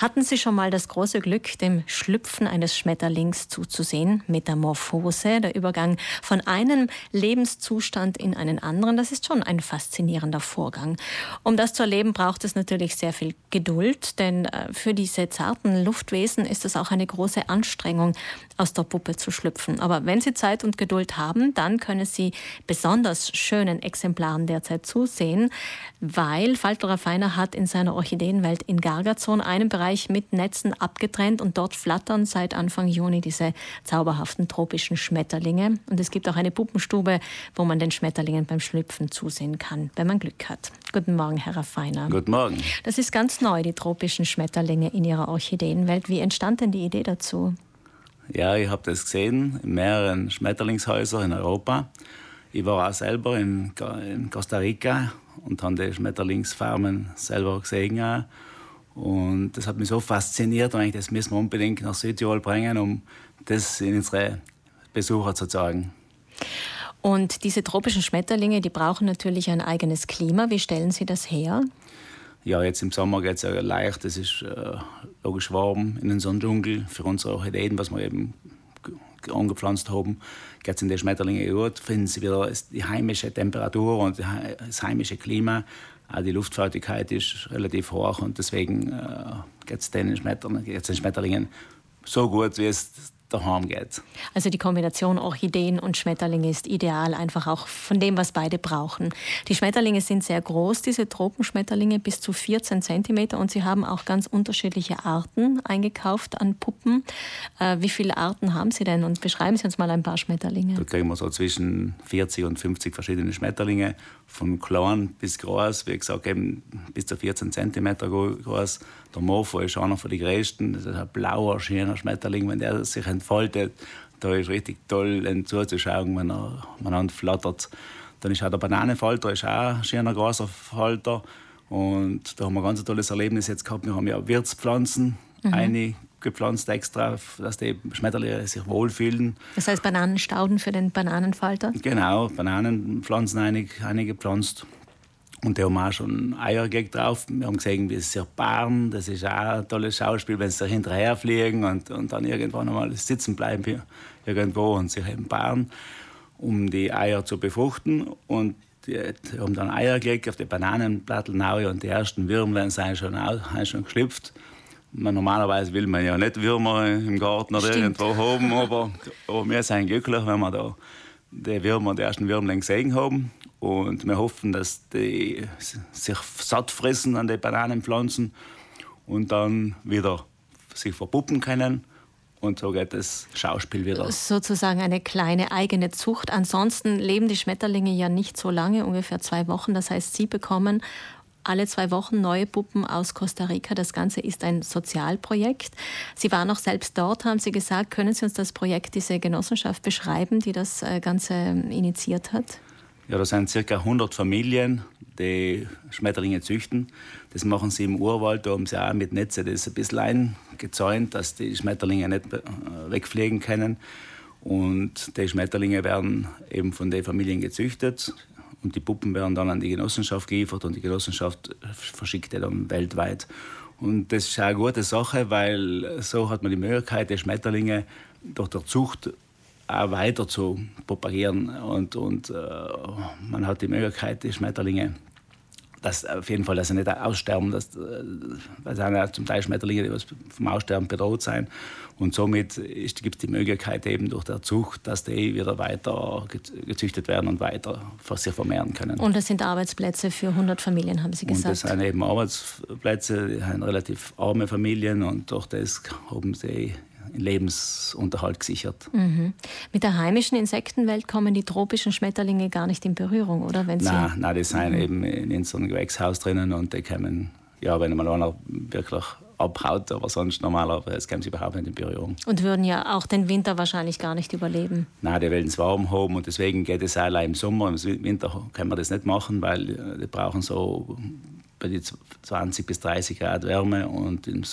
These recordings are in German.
Hatten Sie schon mal das große Glück, dem Schlüpfen eines Schmetterlings zuzusehen? Metamorphose, der Übergang von einem Lebenszustand in einen anderen, das ist schon ein faszinierender Vorgang. Um das zu erleben, braucht es natürlich sehr viel Geduld, denn äh, für diese zarten Luftwesen ist es auch eine große Anstrengung, aus der Puppe zu schlüpfen. Aber wenn Sie Zeit und Geduld haben, dann können Sie besonders schönen Exemplaren derzeit zusehen, weil Falterer Feiner hat in seiner Orchideenwelt in Gargazon einen Bereich mit Netzen abgetrennt und dort flattern seit Anfang Juni diese zauberhaften tropischen Schmetterlinge. Und es gibt auch eine Puppenstube, wo man den Schmetterlingen beim Schlüpfen zusehen kann, wenn man Glück hat. Guten Morgen, Herr Feiner. Guten Morgen. Das ist ganz neu, die tropischen Schmetterlinge in Ihrer Orchideenwelt. Wie entstand denn die Idee dazu? Ja, ich habe das gesehen in mehreren Schmetterlingshäusern in Europa. Ich war auch selber in, in Costa Rica und habe die Schmetterlingsfarmen selber gesehen. Auch. Und das hat mich so fasziniert, und das müssen wir unbedingt nach Südtirol bringen, um das in unsere Besucher zu zeigen. Und diese tropischen Schmetterlinge, die brauchen natürlich ein eigenes Klima. Wie stellen Sie das her? Ja, jetzt im Sommer geht es ja leicht. Es ist äh, logisch warm in den Sonnendschungel für unsere Orchideen, was wir eben angepflanzt haben, geht es in den Schmetterlingen gut, finden sie wieder die heimische Temperatur und das heimische Klima. Auch die Luftfeuchtigkeit ist relativ hoch und deswegen äh, geht es den, Schmetterlingen so gut, wie es daheim geht. Also die Kombination Orchideen und Schmetterlinge ist ideal, einfach auch von dem, was beide brauchen. Die Schmetterlinge sind sehr groß, diese Tropenschmetterlinge bis zu 14 cm und sie haben auch ganz unterschiedliche Arten eingekauft an Puppen. Äh, wie viele Arten haben Sie denn und beschreiben Sie uns mal ein paar Schmetterlinge. Da kriegen wir so zwischen 40 und 50 verschiedene Schmetterlinge, von klein bis groß, wie gesagt eben bis zu 14 cm groß. Der Morpho ist einer von den größten, das ist ein blauer, schöner Schmetterling, wenn der sich entfaltet. Da ist richtig toll zuzuschauen, wenn er miteinander flattert. Dann ist auch der Bananenfalter, ist auch ein schöner großer Falter. Und da haben wir ein ganz tolles Erlebnis jetzt gehabt. Wir haben ja Wirtspflanzen mhm. eingepflanzt extra, dass die Schmetterlinge sich wohlfühlen. Das heißt Bananenstauden für den Bananenfalter? Genau, Bananenpflanzen eingepflanzt. Und die haben auch schon Eier drauf. Wir haben gesehen, wie sie sich paaren. Das ist auch ein tolles Schauspiel, wenn sie hinterher fliegen und, und dann irgendwann einmal sitzen bleiben hier irgendwo und sich eben paaren, um die Eier zu befruchten. Und die, die haben dann Eier gelegt auf die Bananenblattel und die ersten Würmlein sind schon, sind schon geschlüpft. Man, normalerweise will man ja nicht Würmer im Garten oder Stimmt. irgendwo haben, aber, aber wir sind glücklich, wenn wir da die Würmer, die ersten Würmlein gesehen haben. Und wir hoffen, dass die sich satt fressen an den Bananenpflanzen und dann wieder sich verpuppen können. Und so geht das Schauspiel wieder. Sozusagen eine kleine eigene Zucht. Ansonsten leben die Schmetterlinge ja nicht so lange, ungefähr zwei Wochen. Das heißt, sie bekommen alle zwei Wochen neue Puppen aus Costa Rica. Das Ganze ist ein Sozialprojekt. Sie waren auch selbst dort, haben Sie gesagt. Können Sie uns das Projekt, diese Genossenschaft beschreiben, die das äh, Ganze initiiert hat? Ja, da sind ca. 100 Familien, die Schmetterlinge züchten. Das machen sie im Urwald, da haben sie auch mit Netze das ein bisschen eingezäunt, dass die Schmetterlinge nicht äh, wegfliegen können. Und die Schmetterlinge werden eben von den Familien gezüchtet und die Puppen werden dann an die Genossenschaft geliefert und die Genossenschaft verschickt die dann weltweit. Und das ist eine gute Sache, weil so hat man die Möglichkeit, die Schmetterlinge durch die Zucht auch weiter zu propagieren. Und, und äh, man hat die Möglichkeit, die Schmetterlinge, dass auf jeden Fall, dass sie nicht aussterben, dass, äh, weil sie ja zum Teil Schmetterlinge, die vom Aussterben bedroht sein. Und somit gibt es die Möglichkeit eben durch der Zucht, dass die wieder weiter gezüchtet werden und weiter sich vermehren können. Und das sind Arbeitsplätze für 100 Familien, haben Sie gesagt? Und das sind eben Arbeitsplätze, die haben relativ arme Familien und durch das haben sie Lebensunterhalt gesichert. Mhm. Mit der heimischen Insektenwelt kommen die tropischen Schmetterlinge gar nicht in Berührung, oder? Wenn nein, nein, die sind mhm. eben in so einem Gewächshaus drinnen und die kommen, ja, wenn mal einer wirklich abhaut, aber sonst normalerweise kommen sie überhaupt nicht in Berührung. Und würden ja auch den Winter wahrscheinlich gar nicht überleben. Nein, die wollen es warm haben und deswegen geht es auch im Sommer. Im Winter können wir das nicht machen, weil äh, die brauchen so bei die 20 bis 30 Grad Wärme und im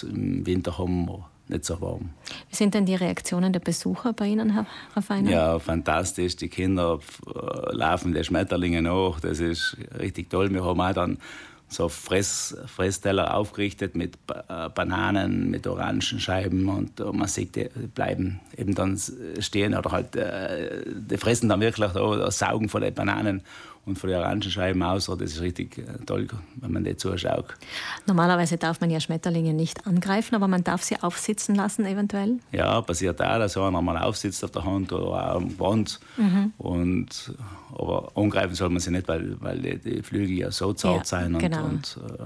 Winter haben wir nicht so warm. Wie sind denn die Reaktionen der Besucher bei Ihnen, Herr Feiner? Ja, fantastisch. Die Kinder äh, laufen den Schmetterlingen nach. Das ist richtig toll. Wir haben auch dann so Fress, Fressteller aufgerichtet mit ba Bananen, mit Orangenscheiben und, und man sieht, die bleiben eben dann stehen oder halt, äh, die fressen dann wirklich da, saugen von den Bananen und von den Orangenscheiben aus. Das ist richtig äh, toll, wenn man die zuschaut. Normalerweise darf man ja Schmetterlinge nicht angreifen, aber man darf sie aufsitzen lassen eventuell? Ja, passiert auch, dass einer mal aufsitzt auf der Hand oder auch am Band. Mhm. Und, aber angreifen soll man sie nicht, weil, weil die, Flügel ja so zart ja, sind. Genau. Und, äh,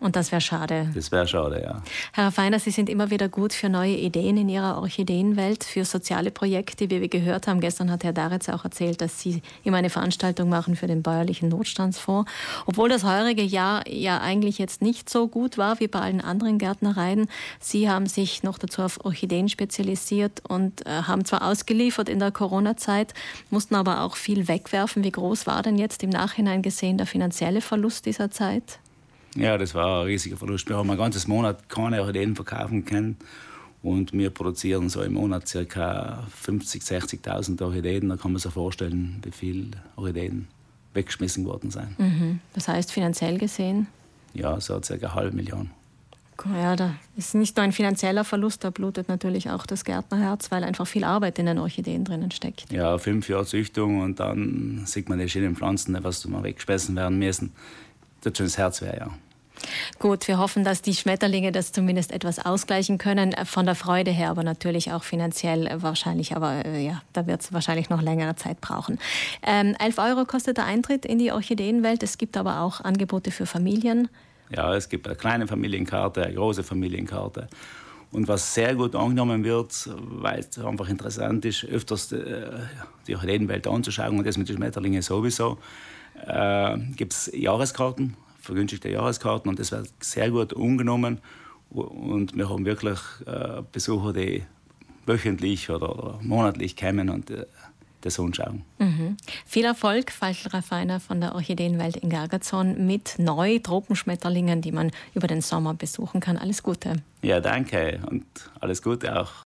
und das wäre schade. Das wäre schade, ja. Herr Feiner, Sie sind immer wieder gut für neue Ideen in Ihrer Orchideenwelt, für soziale Projekte, wie wir gehört haben. Gestern hat Herr Daretz auch erzählt, dass Sie immer eine Veranstaltung machen für den bäuerlichen Notstandsfonds. Obwohl das heurige Jahr ja eigentlich jetzt nicht so gut war wie bei allen anderen Gärtnereien. Sie haben sich noch dazu auf Orchideen spezialisiert und äh, haben zwar ausgeliefert in der Corona-Zeit, mussten aber auch viel wegwerfen. Wie groß war denn jetzt im Nachhinein gesehen der finanzielle Verlust dieser Zeit? Ja, das war ein riesiger Verlust. Wir haben ein ganzes Monat keine Orchideen verkaufen können. Und wir produzieren so im Monat ca. 50.000, 60.000 Orchideen. Da kann man sich vorstellen, wie viele Orchideen weggeschmissen worden sind. Mhm. Das heißt, finanziell gesehen? Ja, so ca. eine halbe Million. Ja, da ist nicht nur ein finanzieller Verlust, da blutet natürlich auch das Gärtnerherz, weil einfach viel Arbeit in den Orchideen drinnen steckt. Ja, fünf Jahre Züchtung und dann sieht man die schönen Pflanzen, was mal weggeschmissen werden müssen das Herz weh, ja. Gut, wir hoffen, dass die Schmetterlinge das zumindest etwas ausgleichen können, äh, von der Freude her, aber natürlich auch finanziell äh, wahrscheinlich, aber äh, ja, da wird es wahrscheinlich noch längere Zeit brauchen. Ähm, 11 Euro kostet der Eintritt in die Orchideenwelt, es gibt aber auch Angebote für Familien. Ja, es gibt eine kleine Familienkarte, eine große Familienkarte. Und was sehr gut angenommen wird, weil es einfach interessant ist, öfters die, die Orchideenwelt anzuschauen und das mit den Schmetterlingen sowieso, äh, gibt es Jahreskarten, vergünstigte Jahreskarten und das wird sehr gut umgenommen. Und wir haben wirklich äh, Besucher, die wöchentlich oder, oder monatlich kommen und äh, das anschauen. Mhm. Viel Erfolg, Faltel Raffiner von der Orchideenwelt in Gargazon mit neu Tropenschmetterlingen, die man über den Sommer besuchen kann. Alles Gute. Ja, danke und alles Gute auch